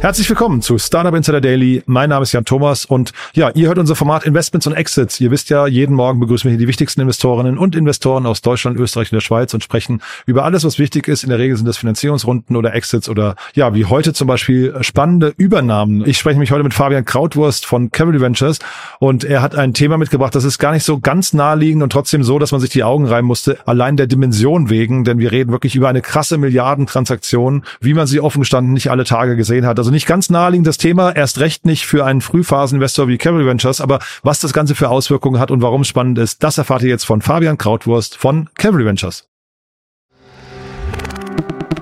Herzlich willkommen zu Startup Insider Daily. Mein Name ist Jan Thomas und ja, ihr hört unser Format Investments und Exits. Ihr wisst ja, jeden Morgen begrüßen wir hier die wichtigsten Investorinnen und Investoren aus Deutschland, Österreich und der Schweiz und sprechen über alles, was wichtig ist. In der Regel sind das Finanzierungsrunden oder Exits oder ja, wie heute zum Beispiel spannende Übernahmen. Ich spreche mich heute mit Fabian Krautwurst von Cavalry Ventures und er hat ein Thema mitgebracht, das ist gar nicht so ganz naheliegend und trotzdem so, dass man sich die Augen reiben musste, allein der Dimension wegen, denn wir reden wirklich über eine krasse Milliardentransaktion, wie man sie offen gestanden nicht alle Tage gesehen hat. Also also nicht ganz naheliegendes Thema, erst recht nicht für einen Frühphaseninvestor wie Cavalry Ventures, aber was das Ganze für Auswirkungen hat und warum es spannend ist, das erfahrt ihr jetzt von Fabian Krautwurst von Cavalry Ventures.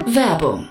Werbung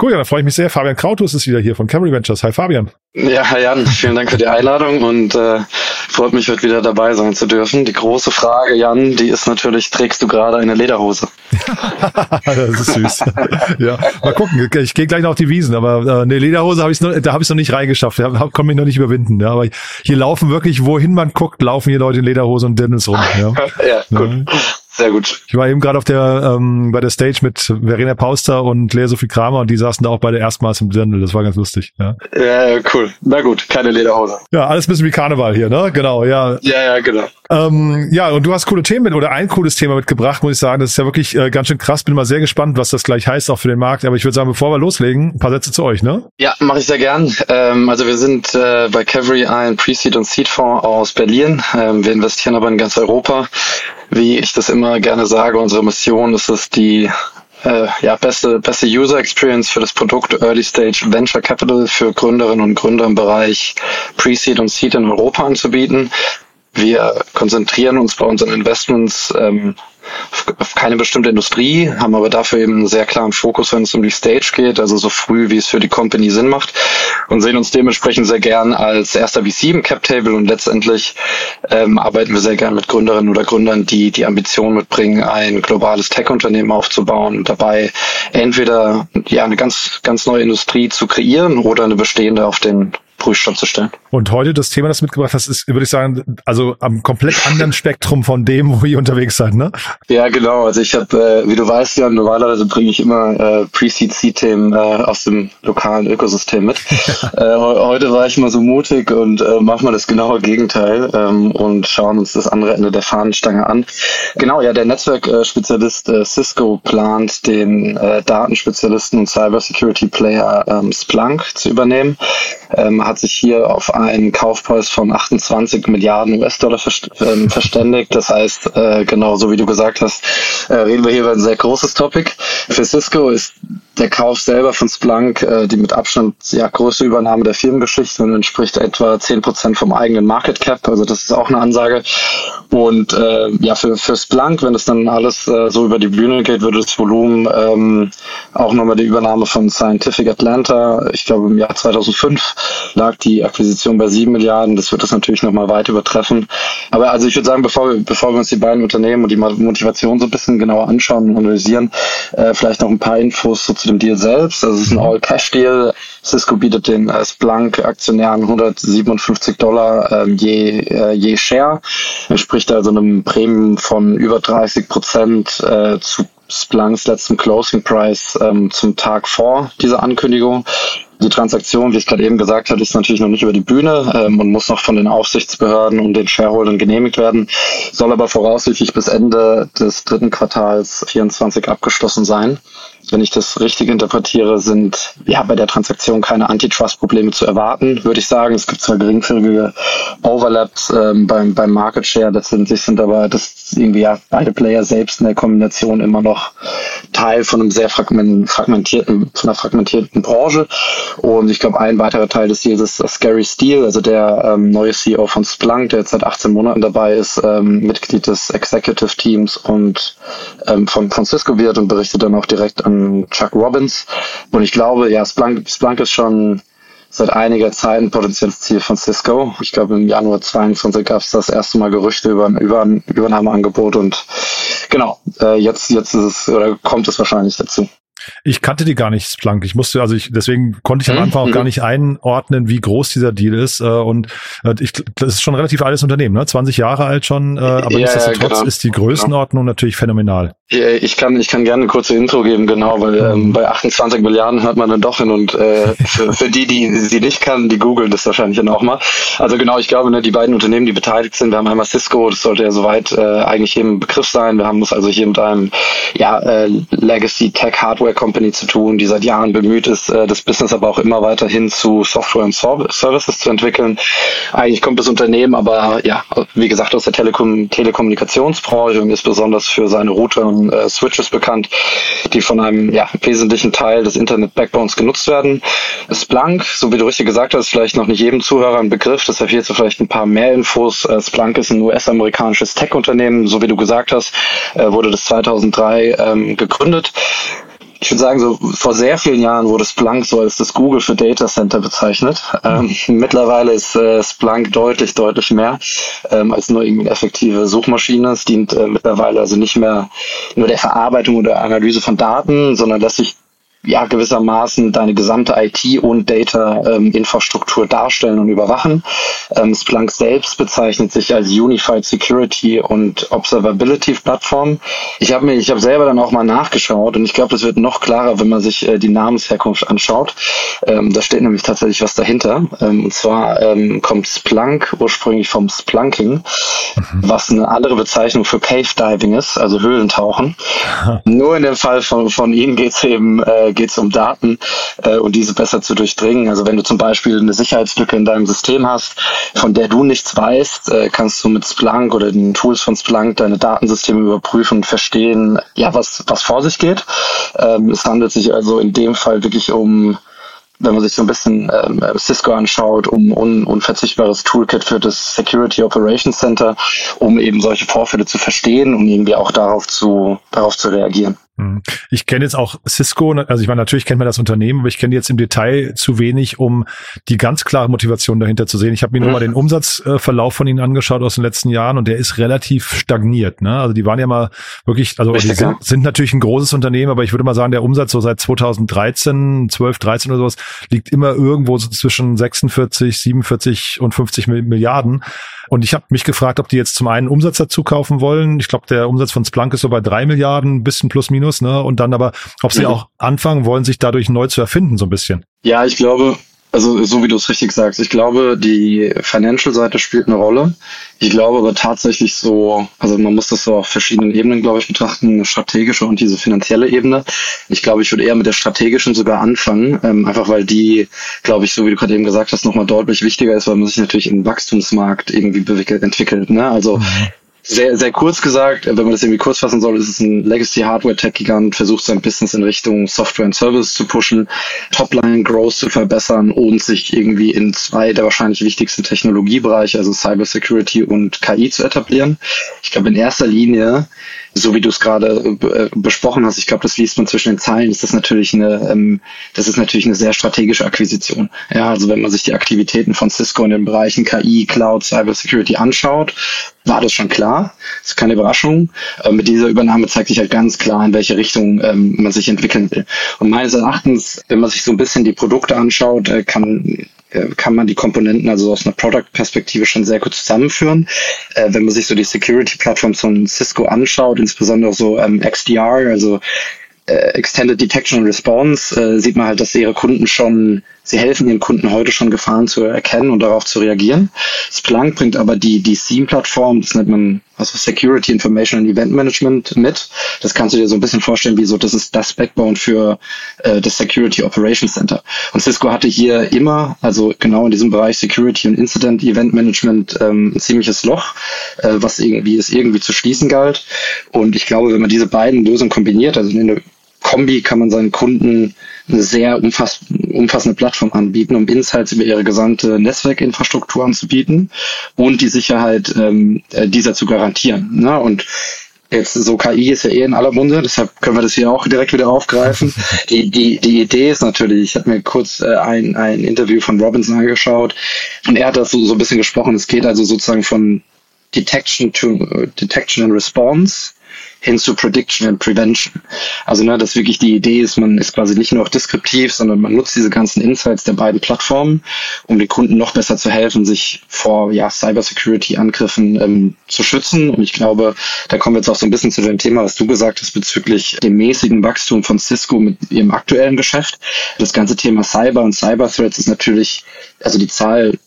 Cool, ja, da freue ich mich sehr. Fabian Krautus ist wieder hier von Camry Ventures. Hi Fabian. Ja, hi Jan, vielen Dank für die Einladung und äh, freut mich, heute wieder dabei sein zu dürfen. Die große Frage, Jan, die ist natürlich, trägst du gerade eine Lederhose? das ist süß. ja, mal gucken. Ich gehe gleich noch auf die Wiesen, aber äh, eine Lederhose habe ich noch, da habe ich noch nicht reingeschafft. Da komme ich noch nicht überwinden. Ja, aber hier laufen wirklich, wohin man guckt, laufen hier Leute in Lederhose und Dennis rum. Ja, ja gut. Sehr gut. Ich war eben gerade auf der ähm, bei der Stage mit Verena Pauster und Lea Sophie Kramer und die saßen da auch beide erstmals im Dirndl. Das war ganz lustig. Ja. ja, cool. Na gut, keine Lederhose. Ja, alles ein bisschen wie Karneval hier, ne? Genau, ja. Ja, ja, genau. Ähm, ja, und du hast coole Themen mit oder ein cooles Thema mitgebracht, muss ich sagen. Das ist ja wirklich äh, ganz schön krass. Bin mal sehr gespannt, was das gleich heißt auch für den Markt. Aber ich würde sagen, bevor wir loslegen, ein paar Sätze zu euch, ne? Ja, mache ich sehr gern. Ähm, also wir sind äh, bei Cavalry ein Pre-Seed und Seed-Fonds aus Berlin. Ähm, wir investieren aber in ganz Europa wie ich das immer gerne sage, unsere Mission ist es, die äh, ja, beste, beste User Experience für das Produkt Early Stage Venture Capital für Gründerinnen und Gründer im Bereich Pre-Seed und Seed in Europa anzubieten. Wir konzentrieren uns bei unseren Investments ähm, auf keine bestimmte Industrie, haben aber dafür eben einen sehr klaren Fokus, wenn es um die Stage geht, also so früh, wie es für die Company Sinn macht und sehen uns dementsprechend sehr gern als erster VC im Cap Table und letztendlich ähm, arbeiten wir sehr gern mit Gründerinnen oder Gründern, die die Ambition mitbringen, ein globales Tech-Unternehmen aufzubauen und dabei entweder ja eine ganz ganz neue Industrie zu kreieren oder eine bestehende auf den Prüfstand zu stellen. Und heute das Thema, das mitgebracht hast, ist, würde ich sagen, also am komplett anderen Spektrum von dem, wo ihr unterwegs seid, ne? Ja, genau. Also ich habe, äh, wie du weißt, ja, normalerweise bringe ich immer äh, Pre-Seed-C-Themen äh, aus dem lokalen Ökosystem mit. äh, heute war ich mal so mutig und äh, machen wir das genaue Gegenteil ähm, und schauen uns das andere Ende der Fahnenstange an. Genau, ja, der Netzwerkspezialist äh, Cisco plant, den äh, Datenspezialisten und Cybersecurity-Player ähm, Splunk zu übernehmen. Ähm, hat sich hier auf einen Kaufpreis von 28 Milliarden US-Dollar ähm, verständigt. Das heißt, äh, genau so wie du gesagt hast, äh, reden wir hier über ein sehr großes Topic. Für Cisco ist der Kauf selber von Splunk äh, die mit Abstand ja, größte Übernahme der Firmengeschichte und entspricht etwa 10 Prozent vom eigenen Market Cap. Also das ist auch eine Ansage. Und äh, ja, für, für Splunk, wenn es dann alles äh, so über die Bühne geht, würde das Volumen ähm, auch nochmal die Übernahme von Scientific Atlanta, ich glaube im Jahr 2005 lag die Akquisition bei 7 Milliarden. Das wird das natürlich nochmal weit übertreffen. Aber also ich würde sagen, bevor wir, bevor wir uns die beiden Unternehmen und die Motivation so ein bisschen genauer anschauen und analysieren, äh, vielleicht noch ein paar Infos so zu dem Deal selbst. Also es ist ein All-Cash-Deal. Cisco bietet den äh, Splunk-Aktionären 157 Dollar äh, je, äh, je Share. Entspricht also einem Premium von über 30 Prozent äh, zu Splunks letzten Closing Price ähm, zum Tag vor dieser Ankündigung. Die Transaktion, wie ich gerade eben gesagt habe, ist natürlich noch nicht über die Bühne ähm, und muss noch von den Aufsichtsbehörden und den Shareholdern genehmigt werden, soll aber voraussichtlich bis Ende des dritten Quartals 24 abgeschlossen sein wenn ich das richtig interpretiere, sind ja bei der Transaktion keine Antitrust-Probleme zu erwarten, würde ich sagen. Es gibt zwar geringfügige Overlaps ähm, beim, beim Market Share, letztendlich sind aber das irgendwie ja beide Player selbst in der Kombination immer noch Teil von einem sehr fragmentierten, von einer fragmentierten Branche. Und ich glaube, ein weiterer Teil des Deals ist Scary Steele, also der ähm, neue CEO von Splunk, der jetzt seit 18 Monaten dabei ist, ähm, Mitglied des Executive Teams und ähm, von Francisco wird und berichtet dann auch direkt an Chuck Robbins. Und ich glaube, ja, Splunk, Splunk ist schon seit einiger Zeit ein potenzielles Ziel von Cisco. Ich glaube, im Januar 22 gab es das erste Mal Gerüchte über ein über Übernahmeangebot und genau, äh, jetzt, jetzt ist es oder kommt es wahrscheinlich dazu. Ich kannte die gar nicht, Splunk. Ich musste, also ich, deswegen konnte ich am mhm, Anfang auch gar mhm. nicht einordnen, wie groß dieser Deal ist. Äh, und äh, ich, das ist schon ein relativ altes Unternehmen, ne? 20 Jahre alt schon, äh, aber ja, nichtsdestotrotz genau. ist die Größenordnung genau. natürlich phänomenal. Ich kann, ich kann gerne eine kurze Intro geben, genau, weil ähm, mhm. bei 28 Milliarden hört man dann doch hin und äh, für, für die, die sie nicht kann, die googeln das wahrscheinlich dann auch mal. Also genau, ich glaube, ne, die beiden Unternehmen, die beteiligt sind, wir haben einmal Cisco, das sollte ja soweit äh, eigentlich jedem Begriff sein. Wir haben es also hier mit einem ja, äh, Legacy Tech Hardware Company zu tun, die seit Jahren bemüht ist, äh, das Business aber auch immer weiter hin zu Software und Services zu entwickeln. Eigentlich kommt das Unternehmen aber, ja, wie gesagt, aus der Telekom Telekommunikationsbranche und ist besonders für seine Router und äh, Switches bekannt, die von einem ja, wesentlichen Teil des Internet Backbones genutzt werden. Splunk, so wie du richtig gesagt hast, vielleicht noch nicht jedem Zuhörer ein Begriff, deshalb hierzu vielleicht ein paar mehr Infos. Äh, Splunk ist ein US-amerikanisches Tech-Unternehmen, so wie du gesagt hast, äh, wurde das 2003 ähm, gegründet ich würde sagen, so vor sehr vielen Jahren wurde Splunk so als das Google für Data Center bezeichnet. Ähm, mittlerweile ist äh, Splunk deutlich, deutlich mehr ähm, als nur irgendwie eine effektive Suchmaschine. Es dient äh, mittlerweile also nicht mehr nur der Verarbeitung oder Analyse von Daten, sondern lässt sich ja gewissermaßen deine gesamte IT- und Data-Infrastruktur ähm, darstellen und überwachen. Ähm, Splunk selbst bezeichnet sich als Unified Security und Observability Plattform. Ich habe mir, ich habe selber dann auch mal nachgeschaut und ich glaube, das wird noch klarer, wenn man sich äh, die Namensherkunft anschaut. Ähm, da steht nämlich tatsächlich was dahinter. Ähm, und zwar ähm, kommt Splunk ursprünglich vom Splunking, mhm. was eine andere Bezeichnung für Cave Diving ist, also Höhlentauchen. Nur in dem Fall von, von ihnen geht es eben äh, geht es um Daten äh, und diese besser zu durchdringen. Also wenn du zum Beispiel eine Sicherheitslücke in deinem System hast, von der du nichts weißt, äh, kannst du mit Splunk oder den Tools von Splunk deine Datensysteme überprüfen und verstehen, ja, was, was vor sich geht. Ähm, es handelt sich also in dem Fall wirklich um wenn man sich so ein bisschen ähm, Cisco anschaut, um un unverzichtbares Toolkit für das Security Operations Center, um eben solche Vorfälle zu verstehen und irgendwie auch darauf zu, darauf zu reagieren. Hm. Ich kenne jetzt auch Cisco, also ich meine, natürlich kennt man das Unternehmen, aber ich kenne jetzt im Detail zu wenig, um die ganz klare Motivation dahinter zu sehen. Ich habe mir nur mal den Umsatzverlauf von ihnen angeschaut aus den letzten Jahren und der ist relativ stagniert. Ne? Also die waren ja mal wirklich, also Richtig, die sind, sind, natürlich ein großes Unternehmen, aber ich würde mal sagen, der Umsatz so seit 2013, 12, 13 oder sowas liegt immer irgendwo so zwischen 46, 47 und 50 Milliarden. Und ich habe mich gefragt, ob die jetzt zum einen Umsatz dazu kaufen wollen. Ich glaube, der Umsatz von Splunk ist so bei drei Milliarden, bisschen plus minus, ne? Und dann aber, ob sie mhm. auch anfangen wollen, sich dadurch neu zu erfinden, so ein bisschen. Ja, ich glaube, also so wie du es richtig sagst, ich glaube, die Financial-Seite spielt eine Rolle. Ich glaube aber tatsächlich so, also man muss das so auf verschiedenen Ebenen, glaube ich, betrachten, eine strategische und diese finanzielle Ebene. Ich glaube, ich würde eher mit der strategischen sogar anfangen, ähm, einfach weil die, glaube ich, so wie du gerade eben gesagt hast, nochmal deutlich wichtiger ist, weil man sich natürlich im Wachstumsmarkt irgendwie entwickelt. Ne? Also mhm sehr, sehr kurz gesagt, wenn man das irgendwie kurz fassen soll, ist es ein Legacy Hardware Tech Gigant, versucht sein Business in Richtung Software und Service zu pushen, Topline Growth zu verbessern und sich irgendwie in zwei der wahrscheinlich wichtigsten Technologiebereiche, also Cyber Security und KI zu etablieren. Ich glaube, in erster Linie so wie du es gerade äh, besprochen hast, ich glaube, das liest man zwischen den Zeilen, ist das natürlich eine, ähm, das ist natürlich eine sehr strategische Akquisition. Ja, also wenn man sich die Aktivitäten von Cisco in den Bereichen KI, Cloud, Cyber Security anschaut, war das schon klar. Das ist keine Überraschung. Äh, mit dieser Übernahme zeigt sich halt ganz klar, in welche Richtung ähm, man sich entwickeln will. Und meines Erachtens, wenn man sich so ein bisschen die Produkte anschaut, äh, kann äh, kann man die Komponenten also aus einer Product-Perspektive schon sehr gut zusammenführen. Äh, wenn man sich so die Security-Plattforms von Cisco anschaut, insbesondere so ähm, XDR, also äh, Extended Detection and Response, äh, sieht man halt, dass ihre Kunden schon sie helfen ihren Kunden heute schon Gefahren zu erkennen und darauf zu reagieren. Splunk bringt aber die, die SIEM-Plattform, das nennt man also Security Information and Event Management mit. Das kannst du dir so ein bisschen vorstellen, wie so, das ist das Backbone für äh, das Security Operations Center. Und Cisco hatte hier immer, also genau in diesem Bereich Security und Incident Event Management ähm, ein ziemliches Loch, äh, was irgendwie es irgendwie zu schließen galt. Und ich glaube, wenn man diese beiden Lösungen kombiniert, also in der Kombi kann man seinen Kunden eine sehr umfass umfassende Plattform anbieten, um Insights über ihre gesamte Netzwerkinfrastruktur anzubieten und die Sicherheit ähm, äh, dieser zu garantieren. Ne? Und Jetzt so KI ist ja eh in aller Munde, deshalb können wir das hier auch direkt wieder aufgreifen. Die, die, die Idee ist natürlich, ich habe mir kurz äh, ein, ein Interview von Robinson angeschaut und er hat das so, so ein bisschen gesprochen. Es geht also sozusagen von Detection to Detection and Response hin zu Prediction and Prevention. Also ne, dass wirklich die Idee ist, man ist quasi nicht nur auch deskriptiv, sondern man nutzt diese ganzen Insights der beiden Plattformen, um den Kunden noch besser zu helfen, sich vor ja, Cybersecurity-Angriffen ähm, zu schützen. Und ich glaube, da kommen wir jetzt auch so ein bisschen zu dem Thema, was du gesagt hast bezüglich dem mäßigen Wachstum von Cisco mit ihrem aktuellen Geschäft. Das ganze Thema Cyber und Cyber-Threats ist natürlich, also die Zahl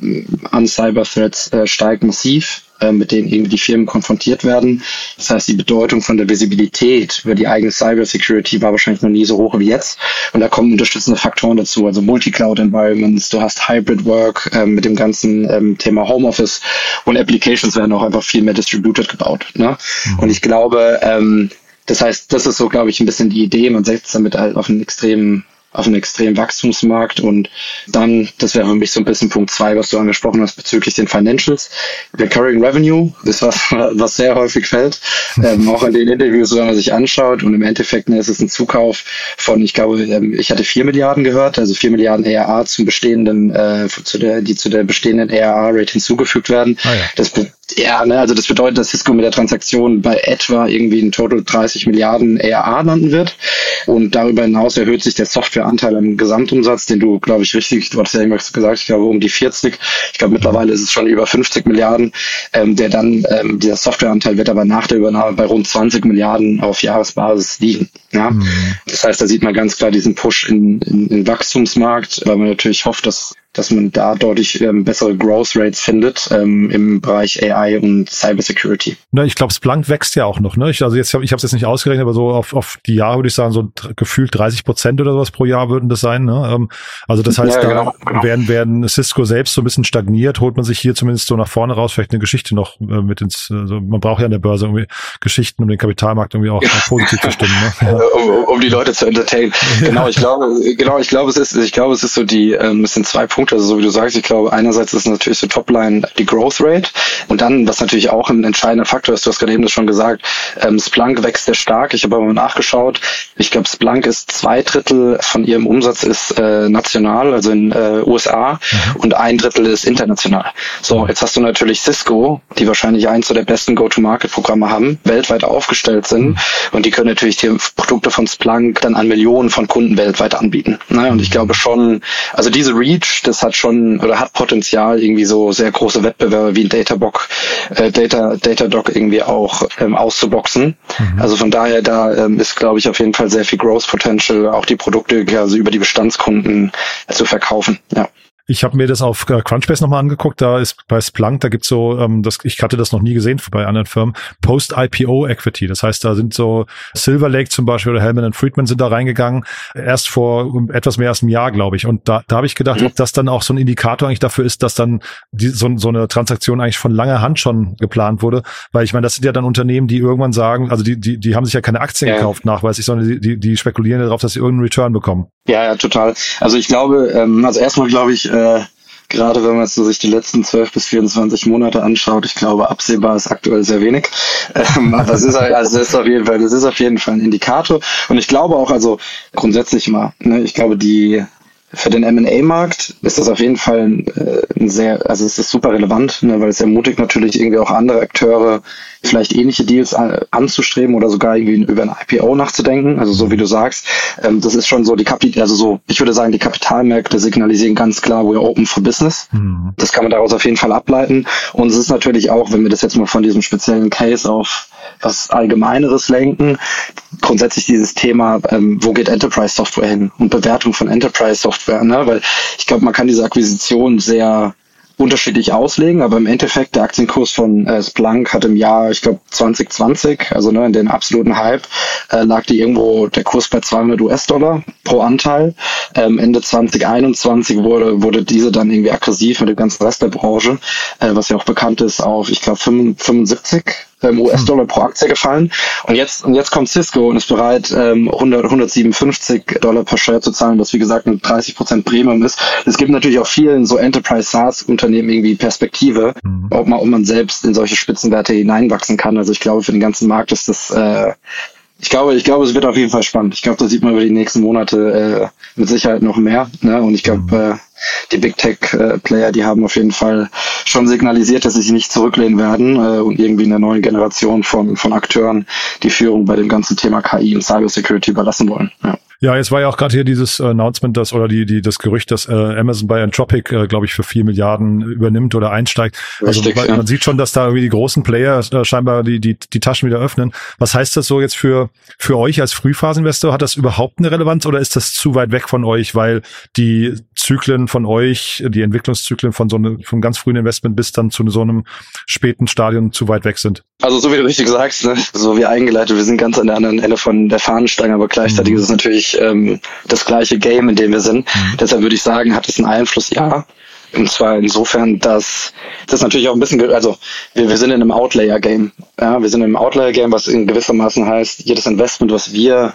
äh, an Cyber-Threats äh, steigt massiv mit denen irgendwie die Firmen konfrontiert werden. Das heißt, die Bedeutung von der Visibilität über die eigene Cybersecurity war wahrscheinlich noch nie so hoch wie jetzt. Und da kommen unterstützende Faktoren dazu, also Multi-Cloud-Environments, du hast Hybrid Work äh, mit dem ganzen ähm, Thema Homeoffice und Applications werden auch einfach viel mehr distributed gebaut. Ne? Mhm. Und ich glaube, ähm, das heißt, das ist so, glaube ich, ein bisschen die Idee. Man setzt damit halt auf einen extremen auf einen extremen Wachstumsmarkt. Und dann, das wäre für mich so ein bisschen Punkt zwei, was du angesprochen hast bezüglich den Financials. Recurring Revenue ist was, was sehr häufig fällt, ähm, auch in den Interviews, wenn man sich anschaut. Und im Endeffekt ne, ist es ein Zukauf von, ich glaube, ähm, ich hatte vier Milliarden gehört, also vier Milliarden ERA zum bestehenden, äh, zu der, die zu der bestehenden ERA-Rate hinzugefügt werden. Ah, ja. Das ja, ne, also das bedeutet, dass Cisco mit der Transaktion bei etwa irgendwie in total 30 Milliarden ERA landen wird. Und darüber hinaus erhöht sich der Softwareanteil im Gesamtumsatz, den du, glaube ich, richtig, du hattest ja irgendwas gesagt, ich glaube um die 40. Ich glaube mittlerweile ist es schon über 50 Milliarden, ähm, der dann, ähm, dieser Softwareanteil wird aber nach der Übernahme bei rund 20 Milliarden auf Jahresbasis liegen. Ja? Mhm. Das heißt, da sieht man ganz klar diesen Push in, in, in Wachstumsmarkt, weil man natürlich hofft, dass dass man da deutlich ähm, bessere Growth Rates findet ähm, im Bereich AI und Cybersecurity. Na, ich glaube, Splunk wächst ja auch noch. Ne? Ich, also jetzt, hab, ich habe es jetzt nicht ausgerechnet, aber so auf, auf die Jahre würde ich sagen, so gefühlt 30 Prozent oder sowas pro Jahr würden das sein. Ne? Ähm, also das heißt, ja, genau, da genau. werden, werden Cisco selbst so ein bisschen stagniert, holt man sich hier zumindest so nach vorne raus vielleicht eine Geschichte noch äh, mit ins, also man braucht ja an der Börse irgendwie Geschichten, um den Kapitalmarkt irgendwie auch, auch positiv zu stimmen. Ne? Um, um die Leute zu entertainen. Genau, ich glaube, genau, ich glaube, es ist, ich glaube, es ist so die, ähm, es sind zwei Punkte. Also so wie du sagst, ich glaube, einerseits ist natürlich so Topline die Growth Rate und dann, was natürlich auch ein entscheidender Faktor ist, du hast gerade eben das schon gesagt, ähm, Splunk wächst sehr stark. Ich habe aber mal nachgeschaut. Ich glaube, Splunk ist zwei Drittel von ihrem Umsatz ist äh, national, also in äh, USA mhm. und ein Drittel ist international. So, jetzt hast du natürlich Cisco, die wahrscheinlich eins der besten Go-to-Market-Programme haben, weltweit aufgestellt sind mhm. und die können natürlich die Produkte von Splunk dann an Millionen von Kunden weltweit anbieten. Ne? Und ich glaube schon, also diese Reach, das hat schon oder hat Potenzial, irgendwie so sehr große Wettbewerber wie ein Databox, äh, Data, Datadog irgendwie auch ähm, auszuboxen. Mhm. Also von daher, da ähm, ist, glaube ich, auf jeden Fall sehr viel Growth Potential, auch die Produkte also über die Bestandskunden zu verkaufen. Ja. Ich habe mir das auf äh, Crunchbase nochmal angeguckt. Da ist bei Splunk, da gibt's so, ähm, das, ich hatte das noch nie gesehen bei anderen Firmen, Post-IPO-Equity. Das heißt, da sind so Silver Lake zum Beispiel oder Hellman Friedman sind da reingegangen, erst vor etwas mehr als einem Jahr, glaube ich. Und da, da habe ich gedacht, ob das dann auch so ein Indikator eigentlich dafür ist, dass dann die, so, so eine Transaktion eigentlich von langer Hand schon geplant wurde. Weil ich meine, das sind ja dann Unternehmen, die irgendwann sagen, also die, die, die haben sich ja keine Aktien ja. gekauft nachweislich, sondern die, die, die spekulieren darauf, dass sie irgendeinen Return bekommen. Ja, ja, total. Also ich glaube, ähm, also erstmal glaube ich, äh, gerade wenn man so sich die letzten 12 bis 24 Monate anschaut, ich glaube, absehbar ist aktuell sehr wenig. Ähm, aber es ist, also es ist auf jeden Fall, das ist auf jeden Fall ein Indikator. Und ich glaube auch, also grundsätzlich mal, ne, ich glaube, die für den M&A-Markt ist das auf jeden Fall äh, ein sehr, also es ist super relevant, ne, weil es ermutigt natürlich irgendwie auch andere Akteure, vielleicht ähnliche Deals an, anzustreben oder sogar irgendwie über ein IPO nachzudenken. Also so wie du sagst, ähm, das ist schon so die Kapital, also so, ich würde sagen, die Kapitalmärkte signalisieren ganz klar, we're open for business. Mhm. Das kann man daraus auf jeden Fall ableiten. Und es ist natürlich auch, wenn wir das jetzt mal von diesem speziellen Case auf was Allgemeineres lenken. Grundsätzlich dieses Thema, ähm, wo geht Enterprise Software hin und Bewertung von Enterprise Software, ne? weil ich glaube, man kann diese Akquisition sehr unterschiedlich auslegen, aber im Endeffekt der Aktienkurs von äh, Splunk hat im Jahr, ich glaube 2020, also ne, in den absoluten Hype, äh, lag die irgendwo der Kurs bei 200 US-Dollar pro Anteil. Ähm, Ende 2021 wurde wurde diese dann irgendwie aggressiv mit dem ganzen Rest der Branche, äh, was ja auch bekannt ist, auf ich glaube 75 ähm, US-Dollar pro Aktie gefallen. Und jetzt, und jetzt kommt Cisco und ist bereit, ähm, 100, 157 Dollar per Share zu zahlen, was wie gesagt ein 30 Prozent Premium ist. Es gibt natürlich auch vielen so Enterprise SaaS-Unternehmen irgendwie Perspektive, mhm. ob man, ob man selbst in solche Spitzenwerte hineinwachsen kann. Also ich glaube, für den ganzen Markt ist das äh, ich glaube, ich glaube, es wird auf jeden Fall spannend. Ich glaube, da sieht man über die nächsten Monate äh, mit Sicherheit noch mehr. Ne? Und ich glaube, mhm. äh, die Big Tech-Player, äh, die haben auf jeden Fall schon signalisiert, dass sie sich nicht zurücklehnen werden äh, und irgendwie in der neuen Generation von, von Akteuren die Führung bei dem ganzen Thema KI und Cybersecurity überlassen wollen. Ja. Ja, jetzt war ja auch gerade hier dieses Announcement, dass oder die die das Gerücht, dass äh, Amazon bei Anthropic, äh, glaube ich, für vier Milliarden übernimmt oder einsteigt. Also Richtig, man, ja. man sieht schon, dass da irgendwie die großen Player äh, scheinbar die die die Taschen wieder öffnen. Was heißt das so jetzt für für euch als Frühphaseninvestor? Hat das überhaupt eine Relevanz oder ist das zu weit weg von euch, weil die Zyklen von euch, die Entwicklungszyklen von so einem vom ganz frühen Investment bis dann zu so einem späten Stadion zu weit weg sind? Also so wie du richtig sagst, ne? so wie eingeleitet, wir sind ganz an der anderen Ende von der Fahnenstange, aber gleichzeitig mhm. ist es natürlich ähm, das gleiche Game, in dem wir sind. Mhm. Deshalb würde ich sagen, hat es einen Einfluss, ja. Und zwar insofern, dass das natürlich auch ein bisschen, also wir, wir sind in einem Outlayer-Game. Ja, wir sind in einem Outlayer-Game, was in gewissermaßen heißt, jedes Investment, was wir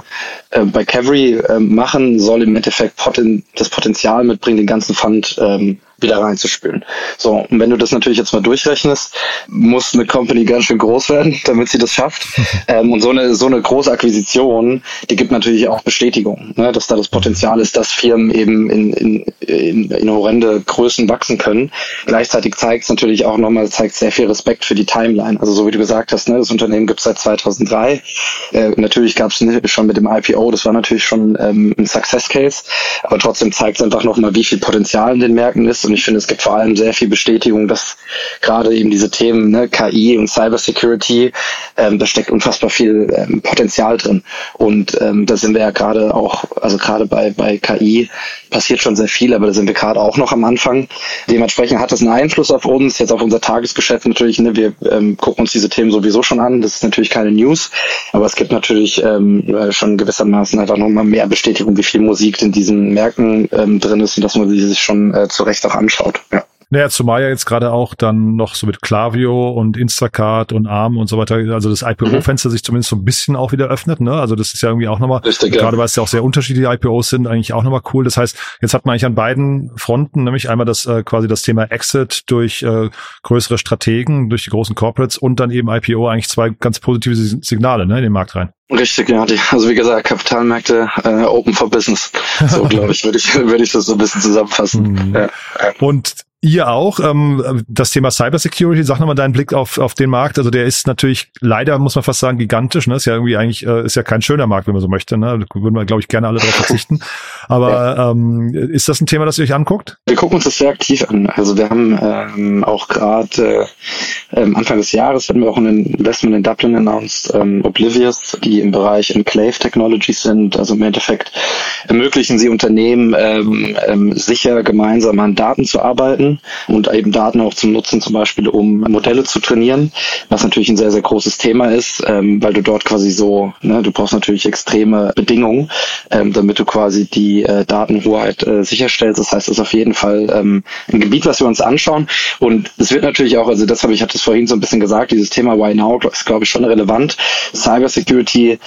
äh, bei Cavalry äh, machen, soll im Endeffekt poten das Potenzial mitbringen, den ganzen Fund ähm, wieder reinzuspülen. So, und wenn du das natürlich jetzt mal durchrechnest, muss eine Company ganz schön groß werden, damit sie das schafft. ähm, und so eine, so eine große Akquisition, die gibt natürlich auch Bestätigung, ne, dass da das Potenzial ist, dass Firmen eben in, in, in, in horrende Größen wachsen können. Gleichzeitig zeigt es natürlich auch nochmal, zeigt sehr viel Respekt für die Timeline. Also so wie du gesagt hast, ne, das Unternehmen gibt es seit 2003. Äh, natürlich gab es schon mit dem IPO, das war natürlich schon ähm, ein Success Case, aber trotzdem zeigt es einfach nochmal, wie viel Potenzial in den Märkten ist und ich finde, es gibt vor allem sehr viel Bestätigung, dass gerade eben diese Themen ne, KI und Cybersecurity, ähm, da steckt unfassbar viel ähm, Potenzial drin. Und ähm, da sind wir ja gerade auch, also gerade bei, bei KI passiert schon sehr viel, aber da sind wir gerade auch noch am Anfang. Dementsprechend hat das einen Einfluss auf uns, jetzt auf unser Tagesgeschäft natürlich. Ne, wir ähm, gucken uns diese Themen sowieso schon an. Das ist natürlich keine News, aber es gibt natürlich ähm, schon gewissermaßen einfach nochmal mehr Bestätigung, wie viel Musik in diesen Märkten ähm, drin ist und dass man sich schon äh, zu Recht auch anschaut. Ja. Naja, zumal ja jetzt gerade auch dann noch so mit Clavio und Instacart und ARM und so weiter, also das IPO-Fenster mhm. sich zumindest so ein bisschen auch wieder öffnet, ne? Also das ist ja irgendwie auch nochmal, Richtig, gerade ja. weil es ja auch sehr unterschiedliche IPOs sind, eigentlich auch nochmal cool. Das heißt, jetzt hat man eigentlich an beiden Fronten, nämlich einmal das äh, quasi das Thema Exit durch äh, größere Strategen, durch die großen Corporates und dann eben IPO eigentlich zwei ganz positive Signale ne, in den Markt rein. Richtig, ja. Die, also wie gesagt, Kapitalmärkte äh, open for business. So glaube ich, würde ich, würde ich das so ein bisschen zusammenfassen. Mhm. Ja. Und Ihr auch. Ähm, das Thema Cybersecurity, sag nochmal deinen Blick auf, auf den Markt. Also der ist natürlich leider, muss man fast sagen, gigantisch. Ne? Ist ja irgendwie eigentlich, äh, ist ja kein schöner Markt, wenn man so möchte. Ne? Da würden wir, glaube ich, gerne alle darauf verzichten. Aber ja. ähm, ist das ein Thema, das ihr euch anguckt? Wir gucken uns das sehr aktiv an. Also wir haben ähm, auch gerade äh, Anfang des Jahres hatten wir auch ein Investment in Dublin announced, ähm, Oblivious, die im Bereich Enclave Technologies sind. Also im Endeffekt ermöglichen sie Unternehmen ähm, ähm, sicher gemeinsam an Daten zu arbeiten und eben Daten auch zum Nutzen, zum Beispiel um Modelle zu trainieren, was natürlich ein sehr, sehr großes Thema ist, ähm, weil du dort quasi so, ne, du brauchst natürlich extreme Bedingungen, ähm, damit du quasi die äh, Datenhoheit äh, sicherstellst. Das heißt, es ist auf jeden Fall ähm, ein Gebiet, was wir uns anschauen. Und es wird natürlich auch, also das habe ich, hatte es vorhin so ein bisschen gesagt, dieses Thema Why Now ist, glaube ich, schon relevant. Cybersecurity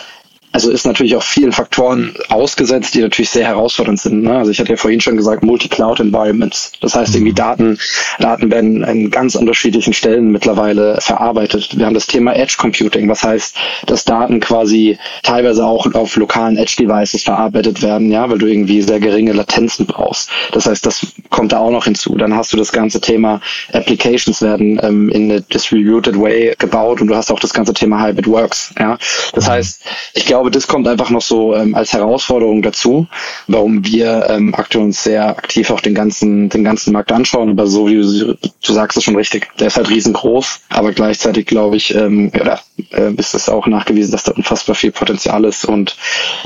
also ist natürlich auch vielen Faktoren ausgesetzt, die natürlich sehr herausfordernd sind. Ne? Also ich hatte ja vorhin schon gesagt, Multi-Cloud-Environments. Das heißt, irgendwie mhm. Daten, Daten werden an ganz unterschiedlichen Stellen mittlerweile verarbeitet. Wir haben das Thema Edge Computing, was heißt, dass Daten quasi teilweise auch auf lokalen Edge-Devices verarbeitet werden, ja, weil du irgendwie sehr geringe Latenzen brauchst. Das heißt, das kommt da auch noch hinzu. Dann hast du das ganze Thema Applications werden ähm, in a distributed way gebaut und du hast auch das gance Thema Hybrid Works. Ja, das mhm. heißt, ich glaube glaube, das kommt einfach noch so ähm, als Herausforderung dazu, warum wir ähm, aktuell uns sehr aktiv auch den ganzen, den ganzen Markt anschauen. Aber so wie du, du sagst es schon richtig, der ist halt riesengroß, aber gleichzeitig glaube ich, ähm, oder, äh, ist es auch nachgewiesen, dass da unfassbar viel Potenzial ist und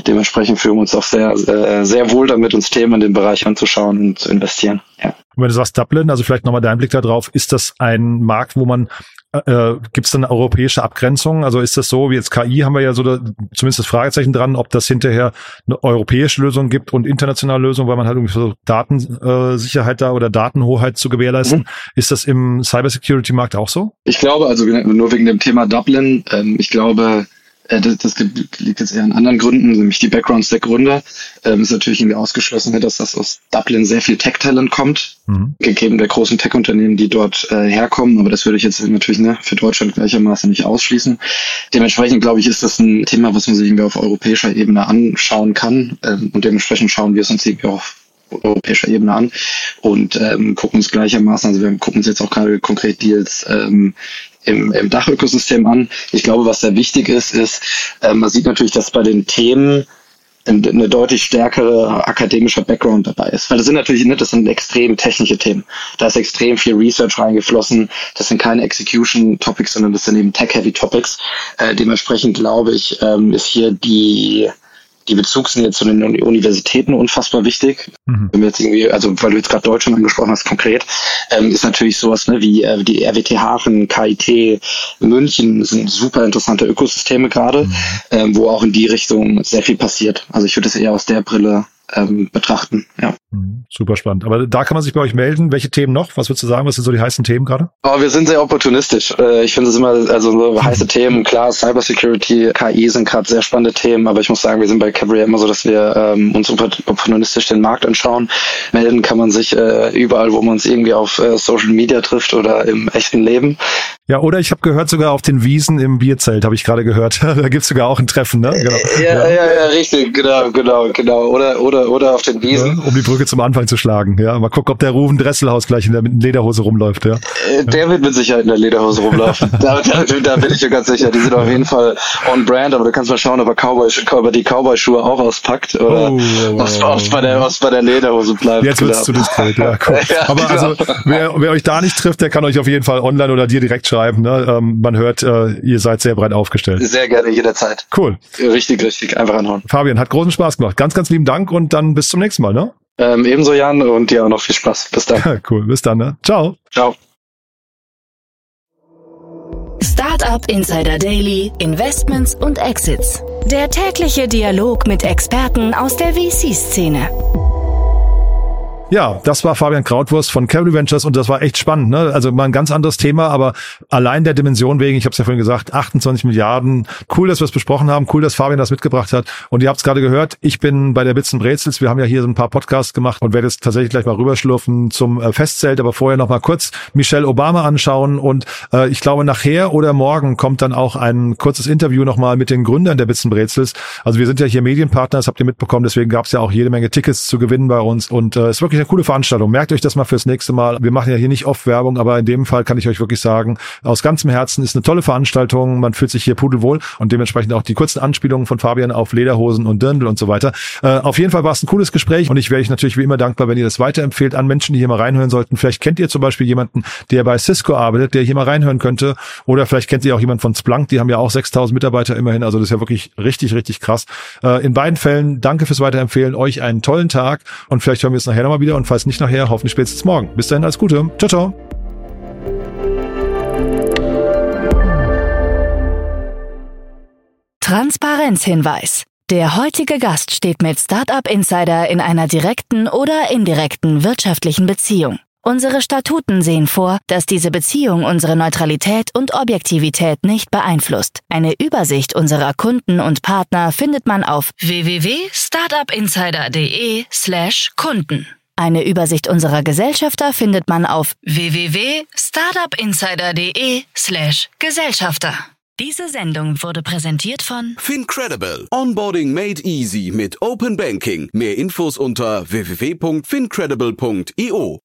dementsprechend fühlen wir uns auch sehr, äh, sehr wohl damit, uns Themen in dem Bereich anzuschauen und zu investieren. Ja. Und wenn du sagst Dublin, also vielleicht nochmal dein Blick darauf, ist das ein Markt, wo man äh, Gibt es dann europäische Abgrenzungen? Also ist das so, wie jetzt KI haben wir ja so da, zumindest das Fragezeichen dran, ob das hinterher eine europäische Lösung gibt und internationale Lösung, weil man halt irgendwie so Datensicherheit da oder Datenhoheit zu gewährleisten. Mhm. Ist das im Cybersecurity-Markt auch so? Ich glaube, also nur wegen dem Thema Dublin, ähm, ich glaube, äh, das, das liegt jetzt eher an anderen Gründen, nämlich die Backgrounds der Gründer. Ähm, ist natürlich irgendwie ausgeschlossen, dass das aus Dublin sehr viel Tech-Talent kommt, mhm. gegeben der großen Tech-Unternehmen, die dort äh, herkommen. Aber das würde ich jetzt natürlich ne, für Deutschland gleichermaßen nicht ausschließen. Dementsprechend glaube ich, ist das ein Thema, was man sich irgendwie auf europäischer Ebene anschauen kann. Ähm, und dementsprechend schauen wir es uns irgendwie auf europäischer Ebene an und ähm, gucken uns gleichermaßen, also wir gucken uns jetzt auch gerade konkret Deals ähm, im, im Dachökosystem an. Ich glaube, was sehr wichtig ist, ist, äh, man sieht natürlich, dass bei den Themen eine deutlich stärkere akademischer Background dabei ist. Weil das sind natürlich, ne, das sind extrem technische Themen. Da ist extrem viel Research reingeflossen. Das sind keine Execution Topics, sondern das sind eben Tech-Heavy Topics. Äh, dementsprechend glaube ich, ähm, ist hier die die Bezugsnähe zu den Universitäten unfassbar wichtig. Mhm. Wenn wir jetzt irgendwie, also weil du jetzt gerade Deutschland angesprochen hast, konkret, ähm, ist natürlich sowas ne, wie äh, die RWT Hafen, KIT, München sind super interessante Ökosysteme gerade, mhm. ähm, wo auch in die Richtung sehr viel passiert. Also ich würde es eher aus der Brille ähm, betrachten. Ja. Mhm. Super spannend. Aber da kann man sich bei euch melden. Welche Themen noch? Was würdest du sagen? Was sind so die heißen Themen gerade? Oh, wir sind sehr opportunistisch. Äh, ich finde es immer, also so heiße Themen, klar, Cybersecurity, KI sind gerade sehr spannende Themen, aber ich muss sagen, wir sind bei Cabaret immer so, dass wir ähm, uns opportunistisch den Markt anschauen. Melden kann man sich äh, überall, wo man uns irgendwie auf äh, Social Media trifft oder im echten Leben. Ja, oder ich habe gehört, sogar auf den Wiesen im Bierzelt, habe ich gerade gehört. da gibt's sogar auch ein Treffen, ne? Genau. Ja, ja, ja, ja, richtig, genau, genau, genau. Oder, oder, oder auf den Wiesen. Ja, um die Brücke zum Anfang zu schlagen. Ja, mal gucken, ob der Rufen Dresselhaus gleich in der Lederhose rumläuft. Ja. Äh, der wird mit Sicherheit in der Lederhose rumlaufen. da, da, da, bin ich mir ganz sicher. Die sind auf jeden Fall on brand, aber du kannst mal schauen, ob er, Cowboy, ob er die Cowboy-Schuhe auch auspackt oder oh, oh, oh, bei der, was bei der Lederhose bleibt. Jetzt wird's genau. zu diskret, ja, cool. ja, aber genau. also, wer, wer euch da nicht trifft, der kann euch auf jeden Fall online oder dir direkt schreiben. Ne? Ähm, man hört, äh, ihr seid sehr breit aufgestellt. Sehr gerne, jederzeit. Cool. Richtig, richtig, einfach anhauen. Fabian, hat großen Spaß gemacht. Ganz, ganz lieben Dank und dann bis zum nächsten Mal, ne? Ähm, ebenso, Jan, und dir auch noch viel Spaß. Bis dann. cool, bis dann, ne? Ciao. Ciao. Startup Insider Daily, Investments und Exits. Der tägliche Dialog mit Experten aus der VC-Szene. Ja, das war Fabian Krautwurst von Cavalry Ventures und das war echt spannend. Ne? Also mal ein ganz anderes Thema, aber allein der Dimension wegen, ich habe es ja vorhin gesagt, 28 Milliarden. Cool, dass wir es besprochen haben. Cool, dass Fabian das mitgebracht hat. Und ihr habt es gerade gehört, ich bin bei der Bits Brezels. Wir haben ja hier so ein paar Podcasts gemacht und werde jetzt tatsächlich gleich mal rüberschlurfen zum äh, Festzelt, aber vorher noch mal kurz Michelle Obama anschauen. Und äh, ich glaube, nachher oder morgen kommt dann auch ein kurzes Interview noch mal mit den Gründern der Bits Brezels. Also wir sind ja hier Medienpartner, das habt ihr mitbekommen. Deswegen gab es ja auch jede Menge Tickets zu gewinnen bei uns. Und äh, ist wirklich eine coole Veranstaltung. Merkt euch das mal fürs nächste Mal. Wir machen ja hier nicht oft Werbung, aber in dem Fall kann ich euch wirklich sagen, aus ganzem Herzen ist eine tolle Veranstaltung. Man fühlt sich hier pudelwohl und dementsprechend auch die kurzen Anspielungen von Fabian auf Lederhosen und Dirndl und so weiter. Äh, auf jeden Fall war es ein cooles Gespräch und ich wäre euch natürlich wie immer dankbar, wenn ihr das weiterempfehlt an Menschen, die hier mal reinhören sollten. Vielleicht kennt ihr zum Beispiel jemanden, der bei Cisco arbeitet, der hier mal reinhören könnte. Oder vielleicht kennt ihr auch jemanden von Splunk, die haben ja auch 6000 Mitarbeiter immerhin. Also das ist ja wirklich richtig, richtig krass. Äh, in beiden Fällen danke fürs Weiterempfehlen. Euch einen tollen Tag und vielleicht hören wir es nachher nochmal wieder und falls nicht nachher, hoffentlich spätestens morgen. Bis dahin, alles Gute. Ciao, ciao. Transparenzhinweis. Der heutige Gast steht mit Startup Insider in einer direkten oder indirekten wirtschaftlichen Beziehung. Unsere Statuten sehen vor, dass diese Beziehung unsere Neutralität und Objektivität nicht beeinflusst. Eine Übersicht unserer Kunden und Partner findet man auf www.startupinsider.de slash Kunden. Eine Übersicht unserer Gesellschafter findet man auf www.startupinsider.de slash Gesellschafter. Diese Sendung wurde präsentiert von Fincredible. Onboarding made easy mit Open Banking. Mehr Infos unter www.fincredible.io.